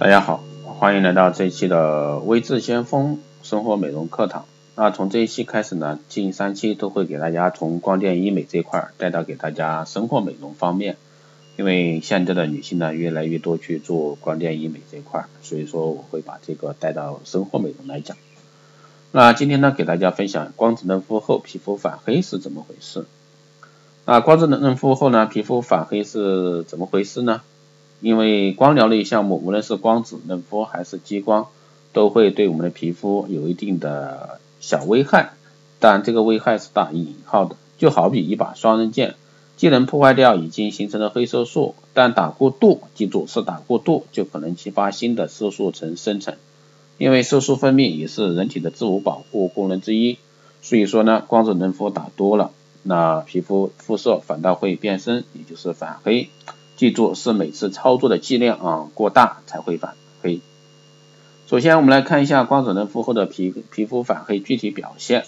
大家好，欢迎来到这一期的微智先锋生活美容课堂。那从这一期开始呢，近三期都会给大家从光电医美这块带到给大家生活美容方面。因为现在的女性呢越来越多去做光电医美这块，所以说我会把这个带到生活美容来讲。那今天呢给大家分享光子嫩肤后皮肤反黑是怎么回事？那光子嫩肤后呢皮肤反黑是怎么回事呢？因为光疗类项目，无论是光子嫩肤还是激光，都会对我们的皮肤有一定的小危害，但这个危害是打引号的，就好比一把双刃剑，既能破坏掉已经形成的黑色素，但打过度，记住是打过度，就可能激发新的色素层生成。因为色素分泌也是人体的自我保护功能之一，所以说呢，光子嫩肤打多了，那皮肤肤色反倒会变深，也就是反黑。记住是每次操作的剂量啊过大才会反黑。首先我们来看一下光子嫩肤后的皮皮肤反黑具体表现。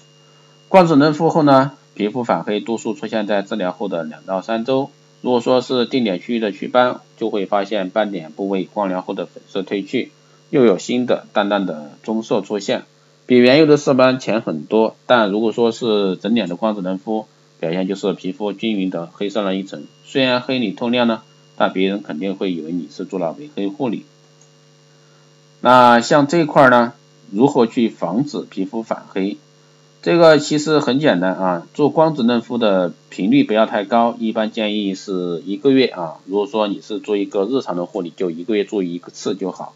光子嫩肤后呢，皮肤反黑多数出现在治疗后的两到三周。如果说是定点区域的祛斑，就会发现斑点部位光疗后的粉色褪去，又有新的淡淡的棕色出现，比原有的色斑浅很多。但如果说是整脸的光子嫩肤，表现就是皮肤均匀的黑上了一层，虽然黑里透亮呢。那别人肯定会以为你是做了美黑护理。那像这块呢，如何去防止皮肤反黑？这个其实很简单啊，做光子嫩肤的频率不要太高，一般建议是一个月啊。如果说你是做一个日常的护理，就一个月做一次就好。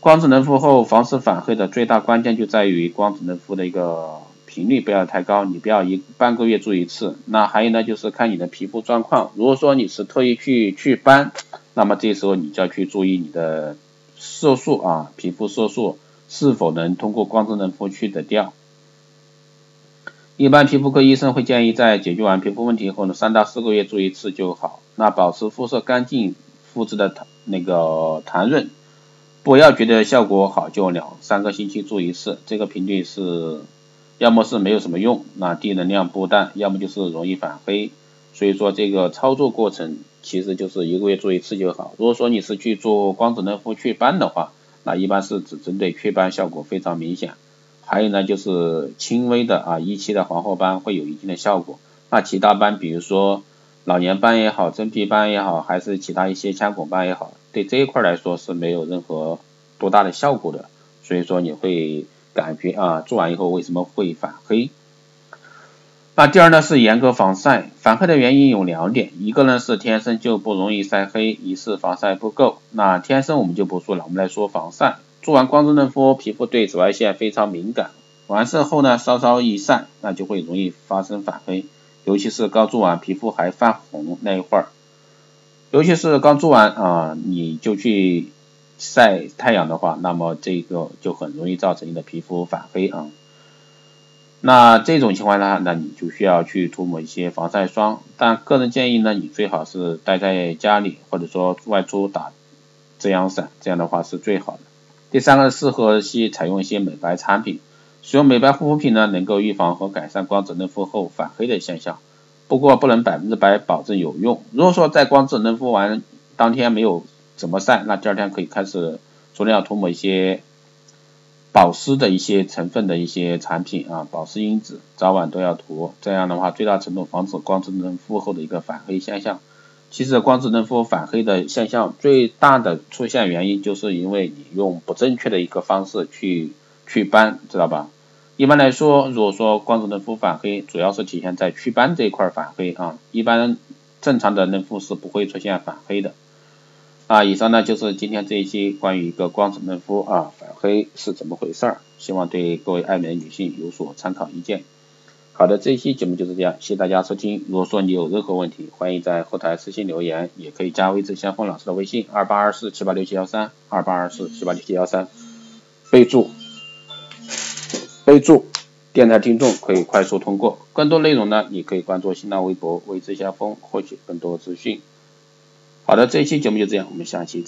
光子嫩肤后防止反黑的最大关键就在于光子嫩肤的一个。频率不要太高，你不要一半个月做一次。那还有呢，就是看你的皮肤状况。如果说你是特意去祛斑，那么这时候你就要去注意你的色素啊，皮肤色素是否能通过光子嫩肤去得掉。一般皮肤科医生会建议在解决完皮肤问题后呢，三到四个月做一次就好。那保持肤色干净，肤质的弹那个弹润，不要觉得效果好就两三个星期做一次，这个频率是。要么是没有什么用，那低能量布氮，要么就是容易反黑，所以说这个操作过程其实就是一个月做一次就好。如果说你是去做光子嫩肤祛斑的话，那一般是只针对祛斑效果非常明显，还有呢就是轻微的啊一期的黄褐斑会有一定的效果，那其他斑比如说老年斑也好，真皮斑也好，还是其他一些腔孔斑也好，对这一块来说是没有任何多大的效果的，所以说你会。感觉啊，做完以后为什么会反黑？那第二呢是严格防晒，反黑的原因有两点，一个呢是天生就不容易晒黑，一是防晒不够。那天生我们就不说了，我们来说防晒。做完光子嫩肤，皮肤对紫外线非常敏感，完事后呢稍稍一晒，那就会容易发生反黑，尤其是刚做完皮肤还泛红那一会儿，尤其是刚做完啊，你就去。晒太阳的话，那么这个就很容易造成你的皮肤反黑啊。那这种情况呢，那你就需要去涂抹一些防晒霜。但个人建议呢，你最好是待在家里，或者说外出打遮阳伞，这样的话是最好的。第三个，适合去采用一些美白产品，使用美白护肤品呢，能够预防和改善光子嫩肤后反黑的现象。不过不能百分之百保证有用。如果说在光子嫩肤完当天没有怎么晒？那第二天可以开始除了要涂抹一些保湿的一些成分的一些产品啊，保湿因子早晚都要涂。这样的话，最大程度防止光子嫩肤后的一个反黑现象。其实光子嫩肤反黑的现象最大的出现原因，就是因为你用不正确的一个方式去祛斑，知道吧？一般来说，如果说光子嫩肤反黑，主要是体现在祛斑这一块反黑啊。一般正常的嫩肤是不会出现反黑的。啊，以上呢就是今天这一期关于一个光子嫩肤啊反黑是怎么回事儿，希望对各位爱美的女性有所参考意见。好的，这一期节目就是这样，谢谢大家收听。如果说你有任何问题，欢迎在后台私信留言，也可以加微志先锋老师的微信二八二四七八六七幺三二八二四七八六七幺三，备注备注电台听众可以快速通过。更多内容呢，你可以关注新浪微博微志先锋获取更多资讯。好的，这一期节目就这样，我们下期。